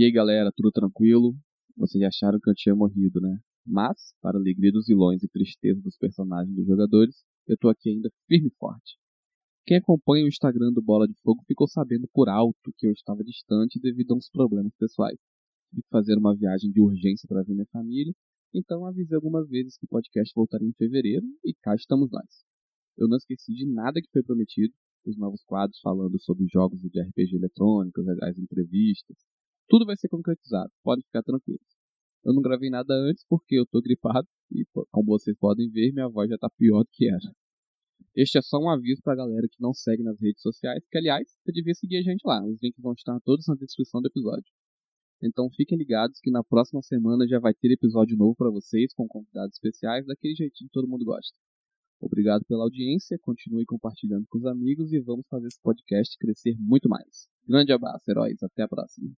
E aí galera, tudo tranquilo? Vocês acharam que eu tinha morrido, né? Mas, para alegria dos vilões e tristeza dos personagens dos jogadores, eu tô aqui ainda firme e forte. Quem acompanha o Instagram do Bola de Fogo ficou sabendo por alto que eu estava distante devido a uns problemas pessoais. Tive que fazer uma viagem de urgência para ver minha família, então avisei algumas vezes que o podcast voltaria em fevereiro e cá estamos nós. Eu não esqueci de nada que foi prometido, os novos quadros falando sobre jogos de RPG eletrônicos, as entrevistas, tudo vai ser concretizado, pode ficar tranquilo. Eu não gravei nada antes porque eu tô gripado e, como vocês podem ver, minha voz já tá pior do que era. Este é só um aviso pra galera que não segue nas redes sociais, que aliás, você devia seguir a gente lá. Os links vão estar todos na descrição do episódio. Então fiquem ligados que na próxima semana já vai ter episódio novo para vocês com convidados especiais daquele jeitinho que todo mundo gosta. Obrigado pela audiência, continue compartilhando com os amigos e vamos fazer esse podcast crescer muito mais. Grande abraço, heróis, até a próxima.